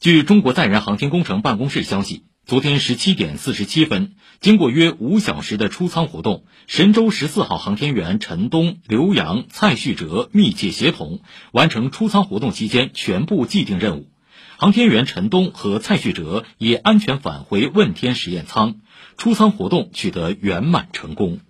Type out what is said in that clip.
据中国载人航天工程办公室消息，昨天十七点四十七分，经过约五小时的出舱活动，神舟十四号航天员陈冬、刘洋、蔡旭哲密切协同，完成出舱活动期间全部既定任务。航天员陈冬和蔡旭哲也安全返回问天实验舱，出舱活动取得圆满成功。